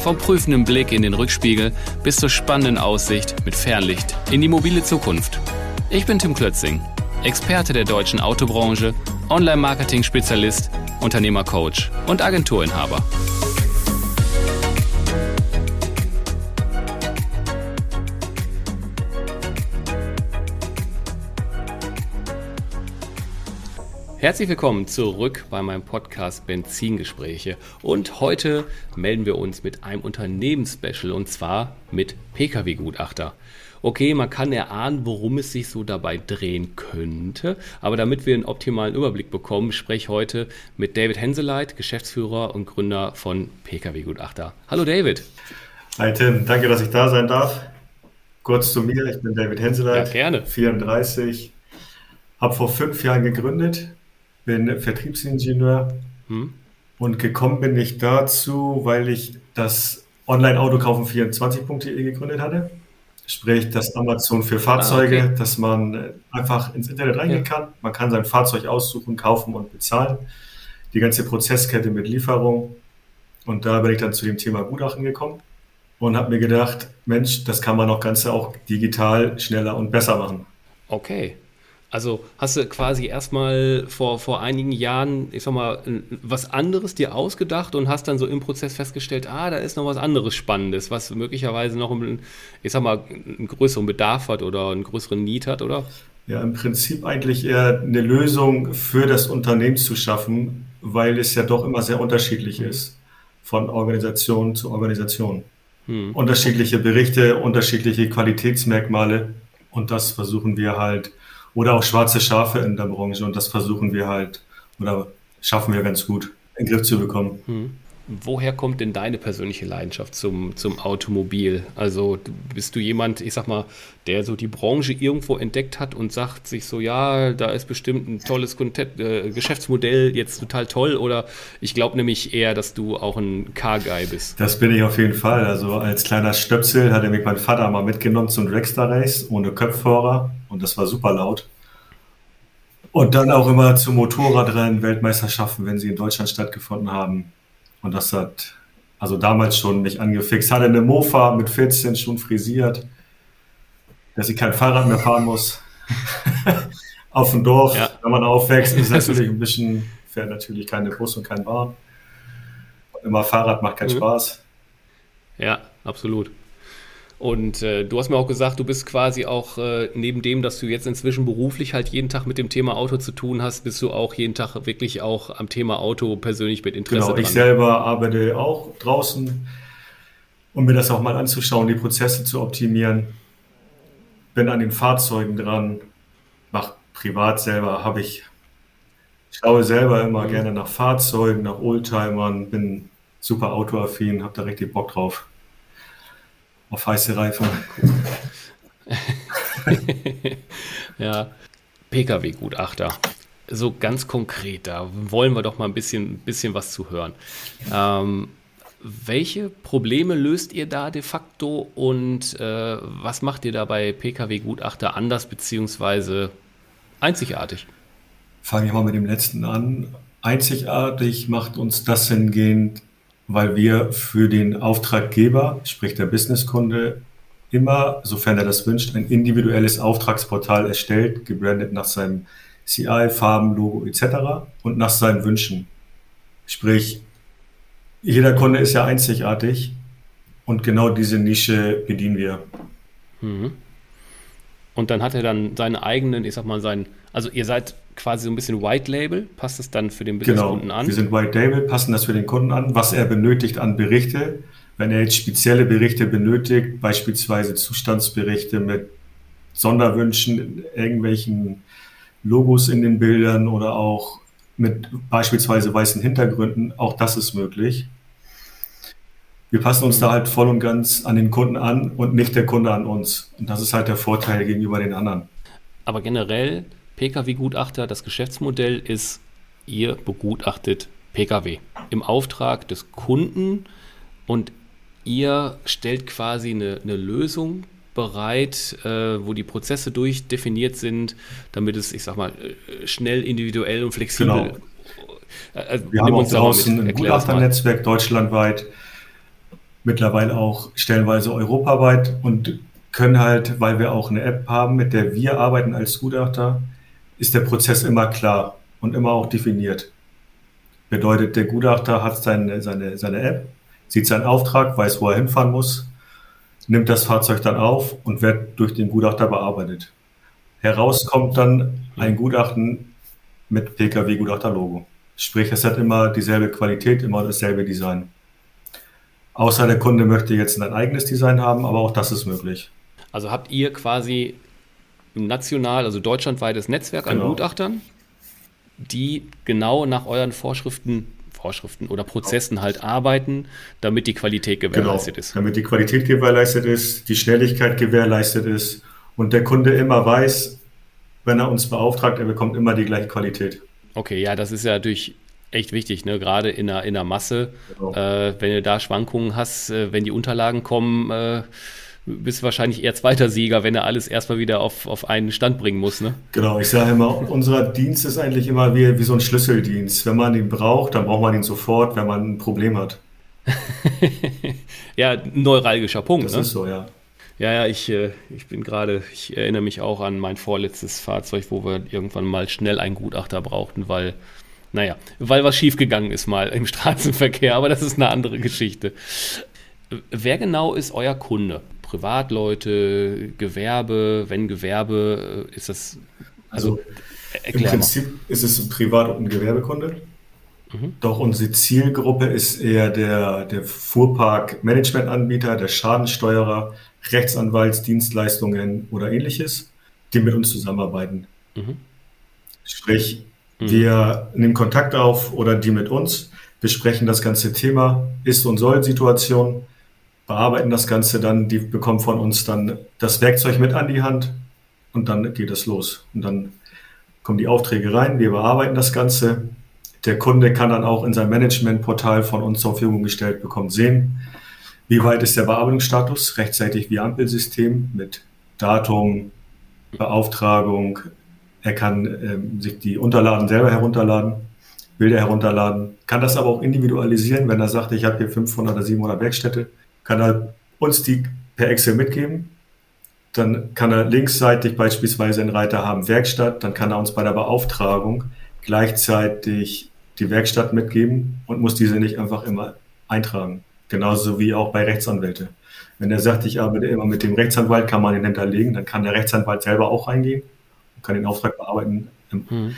Vom prüfenden Blick in den Rückspiegel bis zur spannenden Aussicht mit Fernlicht in die mobile Zukunft. Ich bin Tim Klötzing, Experte der deutschen Autobranche, Online-Marketing-Spezialist, Unternehmercoach und Agenturinhaber. Herzlich willkommen zurück bei meinem Podcast Benzingespräche. Und heute melden wir uns mit einem Unternehmensspecial und zwar mit Pkw-Gutachter. Okay, man kann erahnen, worum es sich so dabei drehen könnte, aber damit wir einen optimalen Überblick bekommen, spreche ich heute mit David Henseleit, Geschäftsführer und Gründer von Pkw-Gutachter. Hallo David. Hi Tim, danke, dass ich da sein darf. Kurz zu mir, ich bin David Henseleit, ja, gerne. 34, habe vor fünf Jahren gegründet, bin Vertriebsingenieur hm. und gekommen bin ich dazu, weil ich das Online-Autokaufen24.de gegründet hatte. Sprich, das Amazon für Fahrzeuge, ah, okay. dass man einfach ins Internet reingehen ja. kann. Man kann sein Fahrzeug aussuchen, kaufen und bezahlen. Die ganze Prozesskette mit Lieferung. Und da bin ich dann zu dem Thema Gutachten gekommen und habe mir gedacht, Mensch, das kann man auch Ganze auch digital schneller und besser machen. Okay. Also hast du quasi erstmal vor, vor einigen Jahren, ich sag mal, was anderes dir ausgedacht und hast dann so im Prozess festgestellt, ah, da ist noch was anderes Spannendes, was möglicherweise noch, einen, ich sag mal, einen größeren Bedarf hat oder einen größeren Need hat, oder? Ja, im Prinzip eigentlich eher eine Lösung für das Unternehmen zu schaffen, weil es ja doch immer sehr unterschiedlich mhm. ist, von Organisation zu Organisation. Hm. Unterschiedliche Berichte, unterschiedliche Qualitätsmerkmale und das versuchen wir halt oder auch schwarze Schafe in der Branche. Und das versuchen wir halt oder schaffen wir ganz gut in den Griff zu bekommen. Hm. Woher kommt denn deine persönliche Leidenschaft zum, zum Automobil? Also bist du jemand, ich sag mal, der so die Branche irgendwo entdeckt hat und sagt sich so, ja, da ist bestimmt ein tolles äh, Geschäftsmodell jetzt total toll oder ich glaube nämlich eher, dass du auch ein Car-Guy bist. Das bin ich auf jeden Fall. Also als kleiner Stöpsel hat er mich mein Vater mal mitgenommen zum Dragster Race ohne Köpfhörer und das war super laut. Und dann auch immer zu Motorradrennen, Weltmeisterschaften, wenn sie in Deutschland stattgefunden haben. Und das hat also damals schon mich angefixt. Hatte eine Mofa mit 14 schon frisiert, dass ich kein Fahrrad mehr fahren muss. Auf dem Dorf, ja. wenn man aufwächst, ist natürlich ein bisschen, fährt natürlich keine Bus und kein Bahn. Immer Fahrrad macht keinen mhm. Spaß. Ja, absolut. Und äh, du hast mir auch gesagt, du bist quasi auch äh, neben dem, dass du jetzt inzwischen beruflich halt jeden Tag mit dem Thema Auto zu tun hast, bist du auch jeden Tag wirklich auch am Thema Auto persönlich mit Interesse. Genau, dran. ich selber arbeite auch draußen, um mir das auch mal anzuschauen, die Prozesse zu optimieren. Bin an den Fahrzeugen dran, mache privat selber, habe ich, schaue selber immer mhm. gerne nach Fahrzeugen, nach Oldtimern, bin super autoaffin, habe da richtig Bock drauf auf heiße Reifen. ja, Pkw-Gutachter. So ganz konkret, da wollen wir doch mal ein bisschen, bisschen was zu hören. Ähm, welche Probleme löst ihr da de facto und äh, was macht ihr da bei Pkw-Gutachter anders bzw. einzigartig? Fange ich mal mit dem letzten an. Einzigartig macht uns das hingehend, weil wir für den Auftraggeber, sprich der Businesskunde, immer, sofern er das wünscht, ein individuelles Auftragsportal erstellt, gebrandet nach seinem CI, Farben, Logo etc. und nach seinen Wünschen. Sprich, jeder Kunde ist ja einzigartig und genau diese Nische bedienen wir. Mhm. Und dann hat er dann seine eigenen, ich sag mal, seinen, also ihr seid quasi so ein bisschen White Label, passt es dann für den Businesskunden genau. an? Wir sind White Label, passen das für den Kunden an, was er benötigt an Berichte. Wenn er jetzt spezielle Berichte benötigt, beispielsweise Zustandsberichte mit Sonderwünschen, irgendwelchen Logos in den Bildern oder auch mit beispielsweise weißen Hintergründen, auch das ist möglich. wir passen uns da halt voll und ganz an den Kunden an und nicht der Kunde an uns. Und das ist halt der Vorteil gegenüber den anderen. Aber generell, Pkw-Gutachter, das Geschäftsmodell ist, ihr begutachtet Pkw im Auftrag des Kunden und ihr stellt quasi eine, eine Lösung bereit, äh, wo die Prozesse durchdefiniert sind, damit es, ich sag mal, äh, schnell, individuell und flexibel. Genau. Also, Wir haben auch draußen ein Gutachternetzwerk deutschlandweit, mittlerweile auch stellenweise europaweit und können halt, weil wir auch eine App haben, mit der wir arbeiten als Gutachter, ist der Prozess immer klar und immer auch definiert. Bedeutet, der Gutachter hat seine, seine, seine App, sieht seinen Auftrag, weiß, wo er hinfahren muss, nimmt das Fahrzeug dann auf und wird durch den Gutachter bearbeitet. Heraus kommt dann ein Gutachten mit Pkw-Gutachter-Logo. Sprich, es hat immer dieselbe Qualität, immer dasselbe Design. Außer der Kunde möchte jetzt ein eigenes Design haben, aber auch das ist möglich. Also habt ihr quasi national, also deutschlandweites Netzwerk genau. an Gutachtern, die genau nach euren Vorschriften Vorschriften oder Prozessen halt arbeiten, damit die Qualität gewährleistet genau, ist. Damit die Qualität gewährleistet ist, die Schnelligkeit gewährleistet ist und der Kunde immer weiß, wenn er uns beauftragt, er bekommt immer die gleiche Qualität. Okay, ja, das ist ja natürlich echt wichtig, ne? gerade in der, in der Masse. Genau. Äh, wenn du da Schwankungen hast, äh, wenn die Unterlagen kommen, äh, bist wahrscheinlich eher zweiter Sieger, wenn er alles erstmal wieder auf, auf einen Stand bringen muss. Ne? Genau, ich sage immer, unser Dienst ist eigentlich immer wie, wie so ein Schlüsseldienst. Wenn man ihn braucht, dann braucht man ihn sofort, wenn man ein Problem hat. ja, neuralgischer Punkt. Das ne? ist so, ja. Ja, ja, ich, äh, ich bin gerade, ich erinnere mich auch an mein vorletztes Fahrzeug, wo wir irgendwann mal schnell einen Gutachter brauchten, weil, naja, weil was schiefgegangen ist mal im Straßenverkehr, aber das ist eine andere Geschichte. Wer genau ist euer Kunde? Privatleute, Gewerbe, wenn Gewerbe, äh, ist das. Also, also im Prinzip mal. ist es ein Privat- und ein Gewerbekunde. Mhm. Doch unsere Zielgruppe ist eher der, der Fuhrpark-Management-Anbieter, der Schadensteuerer, Rechtsanwaltsdienstleistungen oder ähnliches, die mit uns zusammenarbeiten. Mhm. Sprich, mhm. wir nehmen Kontakt auf oder die mit uns, besprechen das ganze Thema Ist- und Soll-Situation, bearbeiten das Ganze dann, die bekommen von uns dann das Werkzeug mit an die Hand und dann geht es los. Und dann kommen die Aufträge rein, wir bearbeiten das Ganze. Der Kunde kann dann auch in sein Managementportal von uns zur Verfügung gestellt bekommen, sehen, wie weit ist der Bearbeitungsstatus, rechtzeitig wie Ampelsystem mit Datum, Beauftragung. Er kann ähm, sich die Unterlagen selber herunterladen, Bilder herunterladen, kann das aber auch individualisieren, wenn er sagt, ich habe hier 500 oder 700 Werkstätte kann er uns die per Excel mitgeben. Dann kann er linksseitig beispielsweise einen Reiter haben Werkstatt. Dann kann er uns bei der Beauftragung gleichzeitig die Werkstatt mitgeben und muss diese nicht einfach immer eintragen. Genauso wie auch bei Rechtsanwälte. Wenn er sagt, ich arbeite immer mit dem Rechtsanwalt, kann man ihn hinterlegen, dann kann der Rechtsanwalt selber auch reingehen und kann den Auftrag bearbeiten im hm.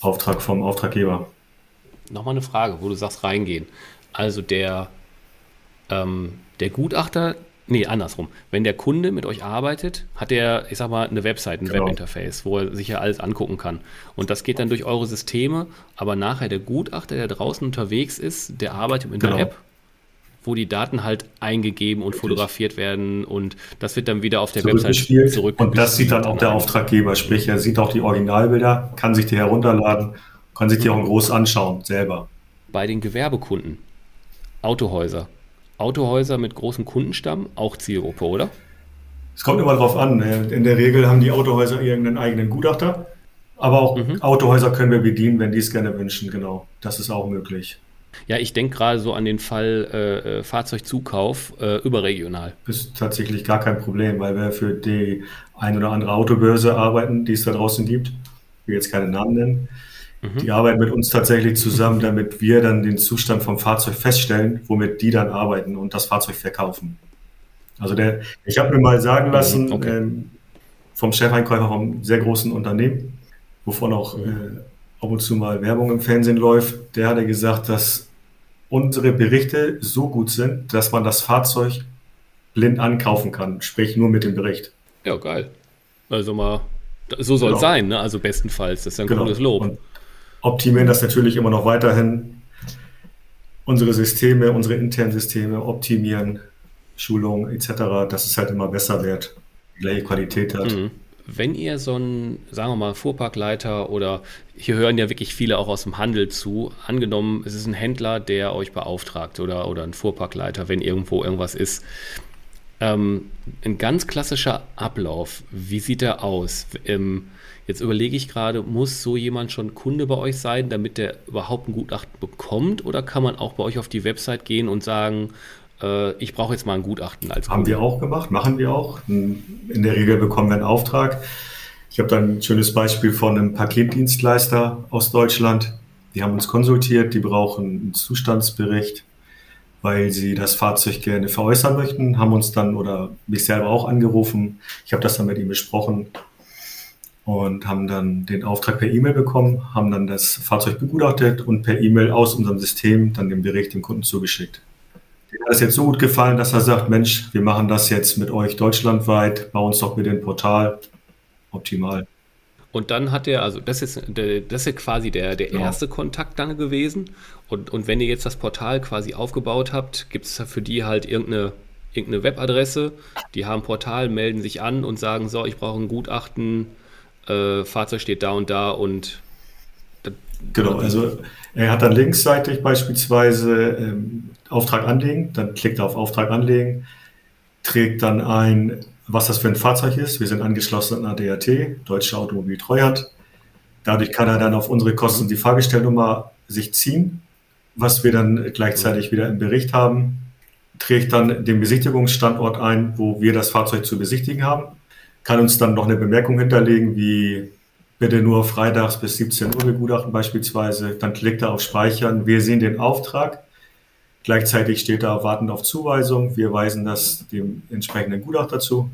Auftrag vom Auftraggeber. Nochmal eine Frage, wo du sagst reingehen. Also der ähm, der Gutachter, nee, andersrum. Wenn der Kunde mit euch arbeitet, hat er, ich sag mal, eine Website, ein genau. Webinterface, wo er sich ja alles angucken kann. Und das geht dann durch eure Systeme, aber nachher der Gutachter, der draußen unterwegs ist, der arbeitet mit genau. einer App, wo die Daten halt eingegeben und fotografiert werden und das wird dann wieder auf der Website zurück. Und das sieht dann auch der Auftraggeber, sprich, er sieht auch die Originalbilder, kann sich die herunterladen, kann sich die auch groß anschauen, selber. Bei den Gewerbekunden, Autohäuser, Autohäuser mit großem Kundenstamm auch Zielgruppe, oder? Es kommt immer darauf an. Ne? In der Regel haben die Autohäuser irgendeinen eigenen Gutachter. Aber auch mhm. Autohäuser können wir bedienen, wenn die es gerne wünschen. Genau, das ist auch möglich. Ja, ich denke gerade so an den Fall äh, äh Fahrzeugzukauf äh, überregional. Ist tatsächlich gar kein Problem, weil wir für die ein oder andere Autobörse arbeiten, die es da draußen gibt. Ich will jetzt keine Namen nennen. Mhm. Die arbeiten mit uns tatsächlich zusammen, damit wir dann den Zustand vom Fahrzeug feststellen, womit die dann arbeiten und das Fahrzeug verkaufen. Also der, ich habe mir mal sagen lassen mhm, okay. ähm, vom Chefeinkäufer vom sehr großen Unternehmen, wovon auch mhm. äh, ab und zu mal Werbung im Fernsehen läuft, der hatte gesagt, dass unsere Berichte so gut sind, dass man das Fahrzeug blind ankaufen kann, sprich nur mit dem Bericht. Ja, geil. Also mal, so soll es genau. sein, ne? also bestenfalls. Das ist ein genau. gutes Lob. Und optimieren das natürlich immer noch weiterhin. unsere Systeme, unsere internen Systeme optimieren, Schulungen etc., dass es halt immer besser wird, gleiche Qualität hat. Mhm. Wenn ihr so ein, sagen wir mal, Fuhrparkleiter oder hier hören ja wirklich viele auch aus dem Handel zu, angenommen, es ist ein Händler, der euch beauftragt oder, oder ein Fuhrparkleiter, wenn irgendwo irgendwas ist. Ähm, ein ganz klassischer Ablauf, wie sieht der aus? Ähm, jetzt überlege ich gerade, muss so jemand schon Kunde bei euch sein, damit der überhaupt ein Gutachten bekommt? Oder kann man auch bei euch auf die Website gehen und sagen, äh, ich brauche jetzt mal ein Gutachten als Haben wir auch gemacht, machen wir auch. In der Regel bekommen wir einen Auftrag. Ich habe da ein schönes Beispiel von einem Paketdienstleister aus Deutschland. Die haben uns konsultiert, die brauchen einen Zustandsbericht, weil sie das Fahrzeug gerne veräußern möchten, haben uns dann oder mich selber auch angerufen. Ich habe das dann mit ihm besprochen und haben dann den Auftrag per E-Mail bekommen, haben dann das Fahrzeug begutachtet und per E-Mail aus unserem System dann den Bericht dem Kunden zugeschickt. Mir hat es jetzt so gut gefallen, dass er sagt, Mensch, wir machen das jetzt mit euch deutschlandweit, bau uns doch mit dem Portal. Optimal. Und dann hat er, also das ist, das ist quasi der, der genau. erste Kontakt dann gewesen. Und, und wenn ihr jetzt das Portal quasi aufgebaut habt, gibt es für die halt irgendeine, irgendeine Webadresse. Die haben ein Portal, melden sich an und sagen, so, ich brauche ein Gutachten, äh, Fahrzeug steht da und da und Genau, also er hat dann linksseitig beispielsweise ähm, Auftrag anlegen, dann klickt er auf Auftrag anlegen, trägt dann ein, was das für ein Fahrzeug ist. Wir sind angeschlossen an DRT, Deutsche Automobil Treuhand. Dadurch kann er dann auf unsere Kosten die Fahrgestellnummer sich ziehen, was wir dann gleichzeitig wieder im Bericht haben, trägt dann den Besichtigungsstandort ein, wo wir das Fahrzeug zu besichtigen haben, kann uns dann noch eine Bemerkung hinterlegen, wie bitte nur freitags bis 17 Uhr begutachten beispielsweise, dann klickt er auf Speichern. Wir sehen den Auftrag, Gleichzeitig steht da wartend auf Zuweisung. Wir weisen das dem entsprechenden Gutachter zu.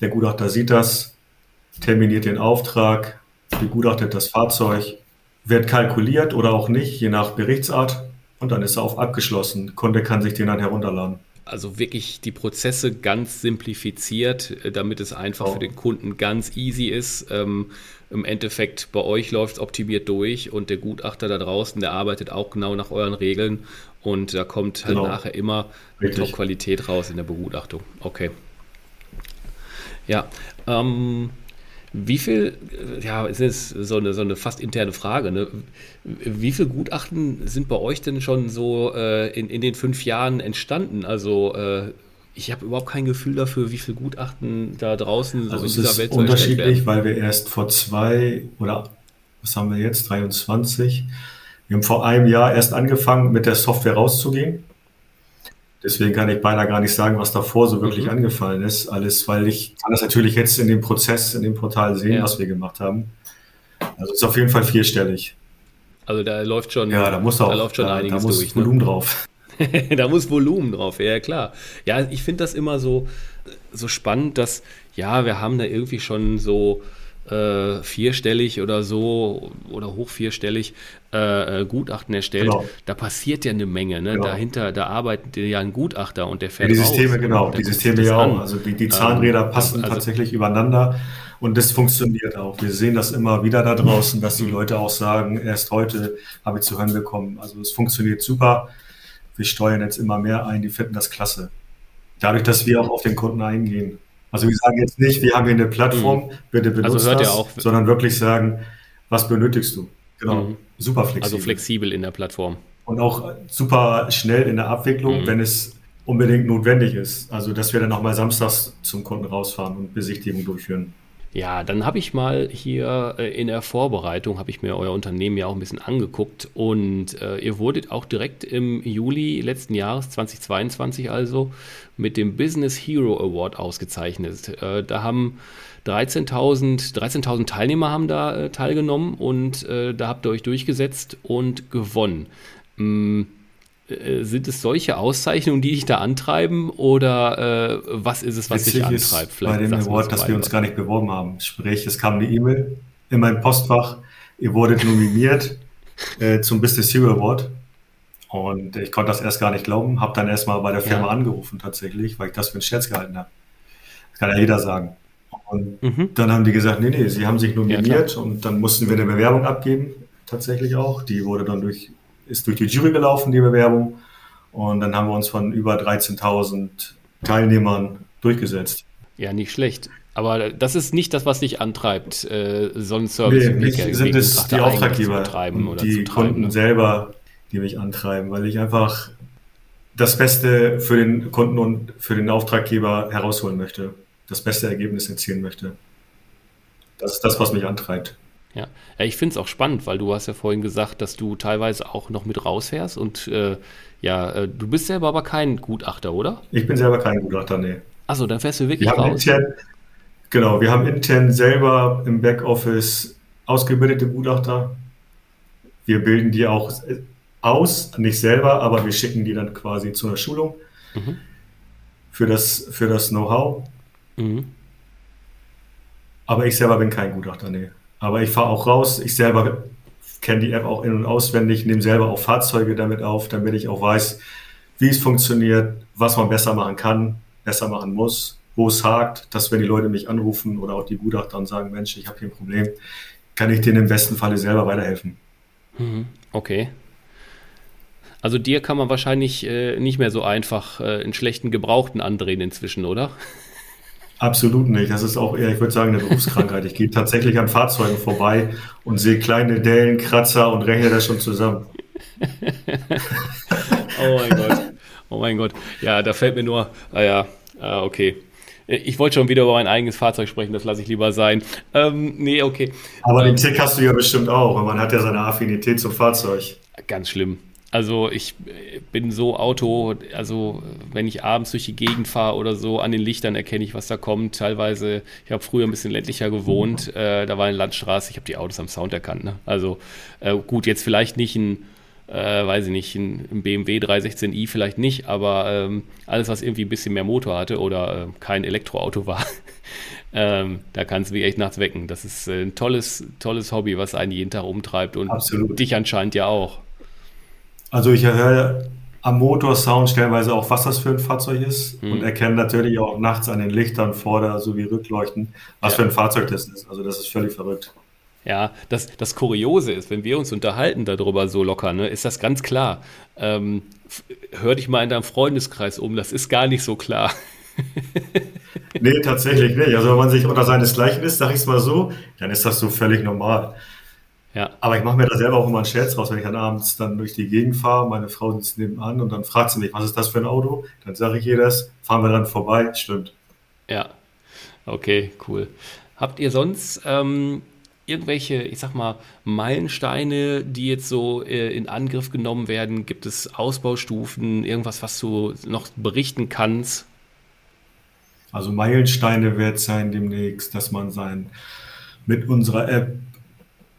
Der Gutachter sieht das, terminiert den Auftrag, begutachtet das Fahrzeug, wird kalkuliert oder auch nicht, je nach Berichtsart. Und dann ist er auf abgeschlossen. Kunde kann sich den dann herunterladen. Also wirklich die Prozesse ganz simplifiziert, äh, damit es einfach oh. für den Kunden ganz easy ist. Ähm, Im Endeffekt bei euch läuft es optimiert durch und der Gutachter da draußen, der arbeitet auch genau nach euren Regeln und da kommt halt genau. nachher immer Top-Qualität raus in der Begutachtung. Okay. Ja. Ähm, wie viel, ja, es ist so eine, so eine fast interne Frage, ne? Wie viele Gutachten sind bei euch denn schon so äh, in, in den fünf Jahren entstanden? Also, äh, ich habe überhaupt kein Gefühl dafür, wie viele Gutachten da draußen so also in dieser Welt so unterschiedlich, weil wir erst vor zwei oder was haben wir jetzt, 23, wir haben vor einem Jahr erst angefangen, mit der Software rauszugehen. Deswegen kann ich beinahe gar nicht sagen, was davor so wirklich mhm. angefallen ist. Alles, weil ich kann das natürlich jetzt in dem Prozess, in dem Portal sehen, ja. was wir gemacht haben. Also ist auf jeden Fall vierstellig. Also da läuft schon, ja, da muss auch, da läuft schon da, einiges da muss durch. Ne? Volumen ne? drauf. da muss Volumen drauf, ja klar. Ja, ich finde das immer so, so spannend, dass, ja, wir haben da irgendwie schon so äh, vierstellig oder so oder hoch vierstellig äh, äh, Gutachten erstellt, genau. da passiert ja eine Menge. Ne? Genau. Dahinter, da arbeitet ja ein Gutachter und der fährt ja, Die Systeme, raus, genau, die Systeme ja auch. Also die, die Zahnräder ähm, passen also, tatsächlich übereinander und das funktioniert auch. Wir sehen das immer wieder da draußen, dass die. Leute auch sagen, erst heute habe ich zu hören bekommen. Also es funktioniert super. Wir steuern jetzt immer mehr ein, die finden das klasse. Dadurch, dass wir auch auf den Kunden eingehen. Also wir sagen jetzt nicht, wir haben hier eine Plattform, mhm. bitte benutzt also das, auch, sondern wirklich sagen, was benötigst du? Genau, mhm. super flexibel. Also flexibel in der Plattform. Und auch super schnell in der Abwicklung, mhm. wenn es unbedingt notwendig ist. Also dass wir dann auch mal samstags zum Kunden rausfahren und Besichtigung durchführen. Ja, dann habe ich mal hier äh, in der Vorbereitung, habe ich mir euer Unternehmen ja auch ein bisschen angeguckt und äh, ihr wurdet auch direkt im Juli letzten Jahres, 2022 also, mit dem Business Hero Award ausgezeichnet. Äh, da haben 13.000 13 Teilnehmer haben da äh, teilgenommen und äh, da habt ihr euch durchgesetzt und gewonnen. Mm, äh, sind es solche Auszeichnungen, die dich da antreiben oder äh, was ist es, was Witzig dich antreibt? Vielleicht bei dem Award, dass wir uns gar nicht beworben haben. Sprich, es kam eine E-Mail in mein Postfach, ihr wurdet nominiert äh, zum Business Hero Award. Und ich konnte das erst gar nicht glauben, habe dann erstmal bei der Firma ja. angerufen tatsächlich, weil ich das für einen Scherz gehalten habe. Das kann ja jeder sagen. Und mhm. dann haben die gesagt, nee, nee, sie haben sich nominiert ja, und dann mussten wir eine Bewerbung abgeben, tatsächlich auch. Die wurde dann durch ist durch die Jury gelaufen, die Bewerbung. Und dann haben wir uns von über 13.000 Teilnehmern durchgesetzt. Ja, nicht schlecht. Aber das ist nicht das, was dich antreibt, äh, so einen Service nee, sind es die Auftraggeber und die Kunden ne? selber, die mich antreiben, weil ich einfach das Beste für den Kunden und für den Auftraggeber herausholen möchte, das beste Ergebnis erzielen möchte. Das ist das, was mich antreibt. Ja, ja ich finde es auch spannend, weil du hast ja vorhin gesagt, dass du teilweise auch noch mit rausfährst und äh, ja, äh, du bist selber aber kein Gutachter, oder? Ich bin selber kein Gutachter, nee. Achso, dann fährst du wirklich raus. Intern, genau, wir haben intern selber im Backoffice ausgebildete Gutachter. Wir bilden die auch aus, nicht selber, aber wir schicken die dann quasi zu einer Schulung mhm. für das, für das Know-how. Mhm. Aber ich selber bin kein Gutachter, nee. Aber ich fahre auch raus. Ich selber kenne die App auch in- und auswendig, nehme selber auch Fahrzeuge damit auf, damit ich auch weiß, wie es funktioniert, was man besser machen kann, besser machen muss, wo es hakt, dass wenn die Leute mich anrufen oder auch die Gutachter und sagen, Mensch, ich habe hier ein Problem, kann ich denen im besten Falle selber weiterhelfen. Mhm. Okay. Also dir kann man wahrscheinlich äh, nicht mehr so einfach äh, einen schlechten Gebrauchten andrehen inzwischen, oder? Absolut nicht. Das ist auch eher, ich würde sagen, eine Berufskrankheit. Ich gehe tatsächlich an Fahrzeugen vorbei und sehe kleine Dellen, Kratzer und rechne das schon zusammen. oh mein Gott. Oh mein Gott. Ja, da fällt mir nur, ah ja, ah, okay. Ich wollte schon wieder über mein eigenes Fahrzeug sprechen, das lasse ich lieber sein. Ähm, nee, okay. Aber ähm, den Tick hast du ja bestimmt auch, weil man hat ja seine Affinität zum Fahrzeug. Ganz schlimm. Also ich bin so Auto, also wenn ich abends durch die Gegend fahre oder so, an den Lichtern erkenne ich, was da kommt. Teilweise, ich habe früher ein bisschen ländlicher gewohnt, äh, da war eine Landstraße, ich habe die Autos am Sound erkannt. Ne? Also äh, gut, jetzt vielleicht nicht ein, äh, weiß ich nicht, ein, ein BMW 316i vielleicht nicht, aber ähm, alles, was irgendwie ein bisschen mehr Motor hatte oder äh, kein Elektroauto war, ähm, da kannst du mich echt nachts wecken. Das ist ein tolles, tolles Hobby, was einen jeden Tag umtreibt und Absolut. dich anscheinend ja auch. Also ich höre am Motorsound stellenweise auch, was das für ein Fahrzeug ist mhm. und erkenne natürlich auch nachts an den Lichtern Vorder- sowie Rückleuchten, was ja. für ein Fahrzeug das ist. Also das ist völlig verrückt. Ja, das, das Kuriose ist, wenn wir uns unterhalten darüber so locker, ne, ist das ganz klar. Ähm, hör dich mal in deinem Freundeskreis um, das ist gar nicht so klar. nee, tatsächlich nicht. Also wenn man sich unter seinesgleichen ist, sag ich es mal so, dann ist das so völlig normal. Ja. Aber ich mache mir da selber auch immer einen Scherz raus, wenn ich dann abends dann durch die Gegend fahre, meine Frau sitzt nebenan und dann fragt sie mich, was ist das für ein Auto? Dann sage ich ihr das, fahren wir dann vorbei, stimmt. Ja, okay, cool. Habt ihr sonst ähm, irgendwelche, ich sag mal, Meilensteine, die jetzt so äh, in Angriff genommen werden? Gibt es Ausbaustufen, irgendwas, was du noch berichten kannst? Also Meilensteine wird sein demnächst, dass man sein mit unserer App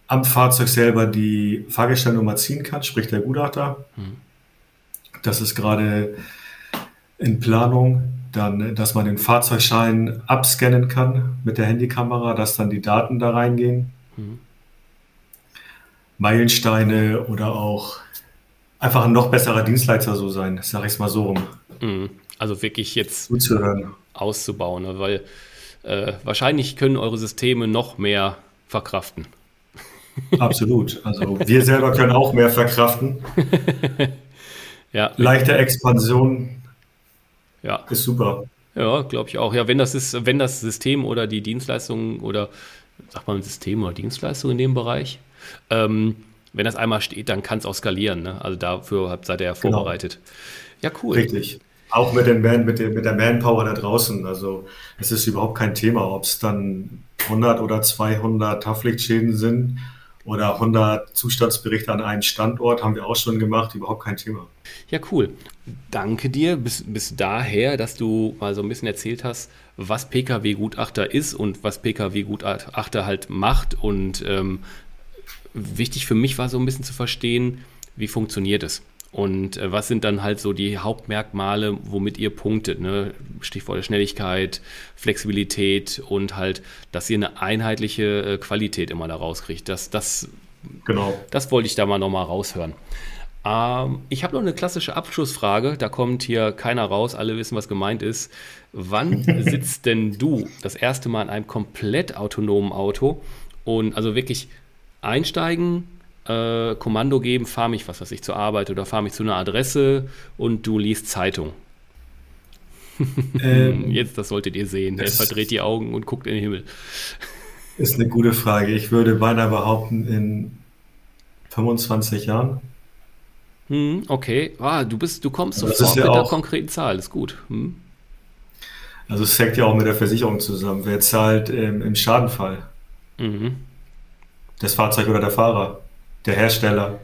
am Fahrzeug selber die Fahrgestellnummer ziehen kann, sprich der Gutachter. Mhm. Das ist gerade in Planung. Dann, dass man den Fahrzeugschein abscannen kann mit der Handykamera, dass dann die Daten da reingehen. Mhm. Meilensteine oder auch einfach ein noch besserer Dienstleister so sein, sage ich es mal so rum. Mhm. Also wirklich jetzt auszubauen, ne? weil äh, wahrscheinlich können eure Systeme noch mehr verkraften. Absolut. Also wir selber können auch mehr verkraften. ja. Leichte Expansion ja. ist super. Ja, glaube ich auch. Ja, wenn das ist, wenn das System oder die Dienstleistung oder sagt man System oder Dienstleistung in dem Bereich, ähm, wenn das einmal steht, dann kann es auch skalieren. Ne? Also dafür seid ihr ja genau. vorbereitet. Genau. Ja, cool. Richtig. Auch mit, den Man, mit, der, mit der Manpower da draußen. Also es ist überhaupt kein Thema, ob es dann 100 oder 200 Haftpflichtschäden sind oder 100 Zustandsberichte an einem Standort haben wir auch schon gemacht, überhaupt kein Thema. Ja, cool. Danke dir bis, bis daher, dass du mal so ein bisschen erzählt hast, was Pkw-Gutachter ist und was Pkw-Gutachter halt macht. Und ähm, wichtig für mich war so ein bisschen zu verstehen, wie funktioniert es. Und äh, was sind dann halt so die Hauptmerkmale, womit ihr punktet? Ne? Stichwort Schnelligkeit, Flexibilität und halt, dass ihr eine einheitliche äh, Qualität immer da rauskriegt. Das, das, genau. das wollte ich da mal nochmal raushören. Ähm, ich habe noch eine klassische Abschlussfrage. Da kommt hier keiner raus. Alle wissen, was gemeint ist. Wann sitzt denn du das erste Mal in einem komplett autonomen Auto und also wirklich einsteigen, äh, Kommando geben, fahr mich, was weiß ich, zur Arbeit oder fahr mich zu einer Adresse und du liest Zeitung. Ähm, Jetzt, das solltet ihr sehen. Er verdreht die Augen und guckt in den Himmel. Ist eine gute Frage. Ich würde beinahe behaupten, in 25 Jahren. Hm, okay. Ah, du bist, du kommst also sofort ja mit der konkreten Zahl, ist gut. Hm. Also es hängt ja auch mit der Versicherung zusammen. Wer zahlt ähm, im Schadenfall? Mhm. Das Fahrzeug oder der Fahrer? Der Hersteller?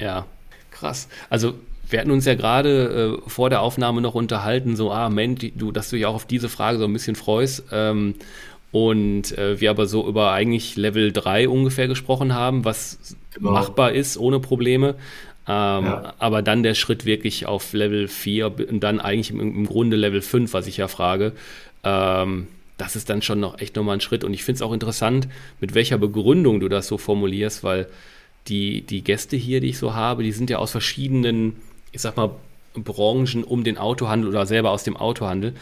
Ja, krass. Also wir hatten uns ja gerade äh, vor der Aufnahme noch unterhalten, so, ah, Mensch, du, dass du dich auch auf diese Frage so ein bisschen freust. Ähm, und äh, wir aber so über eigentlich Level 3 ungefähr gesprochen haben, was genau. machbar ist ohne Probleme. Ähm, ja. Aber dann der Schritt wirklich auf Level 4 und dann eigentlich im, im Grunde Level 5, was ich ja frage. Ähm, das ist dann schon noch echt nochmal ein Schritt. Und ich finde es auch interessant, mit welcher Begründung du das so formulierst, weil die, die Gäste hier, die ich so habe, die sind ja aus verschiedenen, ich sag mal, Branchen um den Autohandel oder selber aus dem Autohandel.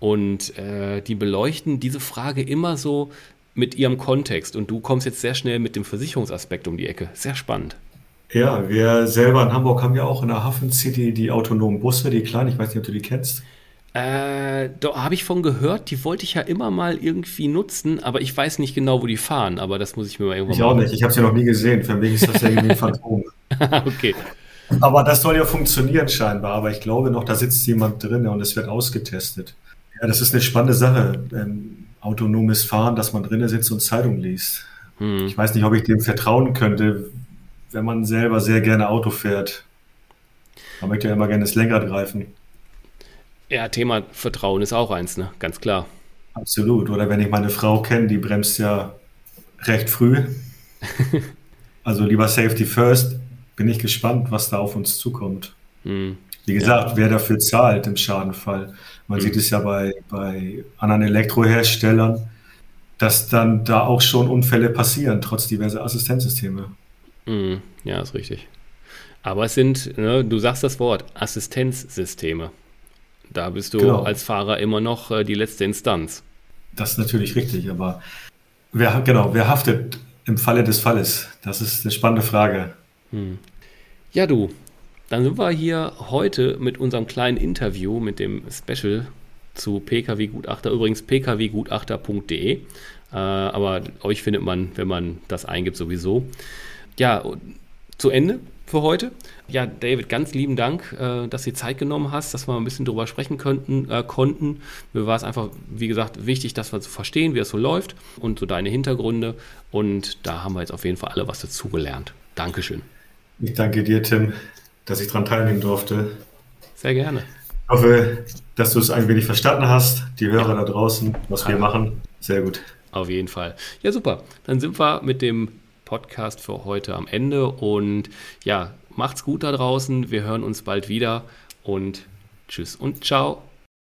Und äh, die beleuchten diese Frage immer so mit ihrem Kontext. Und du kommst jetzt sehr schnell mit dem Versicherungsaspekt um die Ecke. Sehr spannend. Ja, wir selber in Hamburg haben ja auch in der Hafen City die autonomen Busse, die kleinen, ich weiß nicht, ob du die kennst. Äh, da habe ich von gehört, die wollte ich ja immer mal irgendwie nutzen, aber ich weiß nicht genau, wo die fahren, aber das muss ich mir mal irgendwann Ich auch nicht, ich habe sie noch nie gesehen, für mich ist das ja irgendwie ein Phantom. okay. Aber das soll ja funktionieren scheinbar, aber ich glaube noch, da sitzt jemand drin und es wird ausgetestet. Ja, das ist eine spannende Sache, ähm, autonomes Fahren, dass man drinnen sitzt und Zeitung liest. Hm. Ich weiß nicht, ob ich dem vertrauen könnte, wenn man selber sehr gerne Auto fährt. Man möchte ja immer gerne das Lenkrad greifen. Ja, Thema Vertrauen ist auch eins, ne? Ganz klar. Absolut. Oder wenn ich meine Frau kenne, die bremst ja recht früh. also lieber Safety First. Bin ich gespannt, was da auf uns zukommt. Hm. Wie gesagt, ja. wer dafür zahlt im Schadenfall. Man hm. sieht es ja bei, bei anderen Elektroherstellern, dass dann da auch schon Unfälle passieren, trotz diverser Assistenzsysteme. Mm, ja, ist richtig. Aber es sind, ne, du sagst das Wort, Assistenzsysteme. Da bist du genau. als Fahrer immer noch äh, die letzte Instanz. Das ist natürlich richtig, aber wer, genau, wer haftet im Falle des Falles? Das ist eine spannende Frage. Hm. Ja, du, dann sind wir hier heute mit unserem kleinen Interview mit dem Special zu PKW-Gutachter, übrigens pkwgutachter.de. Äh, aber euch findet man, wenn man das eingibt, sowieso ja, zu Ende für heute. Ja, David, ganz lieben Dank, äh, dass du Zeit genommen hast, dass wir ein bisschen drüber sprechen könnten, äh, konnten. Mir war es einfach, wie gesagt, wichtig, dass wir so verstehen, wie es so läuft und so deine Hintergründe. Und da haben wir jetzt auf jeden Fall alle was dazugelernt. Dankeschön. Ich danke dir, Tim, dass ich daran teilnehmen durfte. Sehr gerne. Ich hoffe, dass du es ein wenig verstanden hast, die Hörer ja. da draußen, was ja. wir machen. Sehr gut. Auf jeden Fall. Ja, super. Dann sind wir mit dem Podcast für heute am Ende. Und ja, macht's gut da draußen. Wir hören uns bald wieder und tschüss und ciao.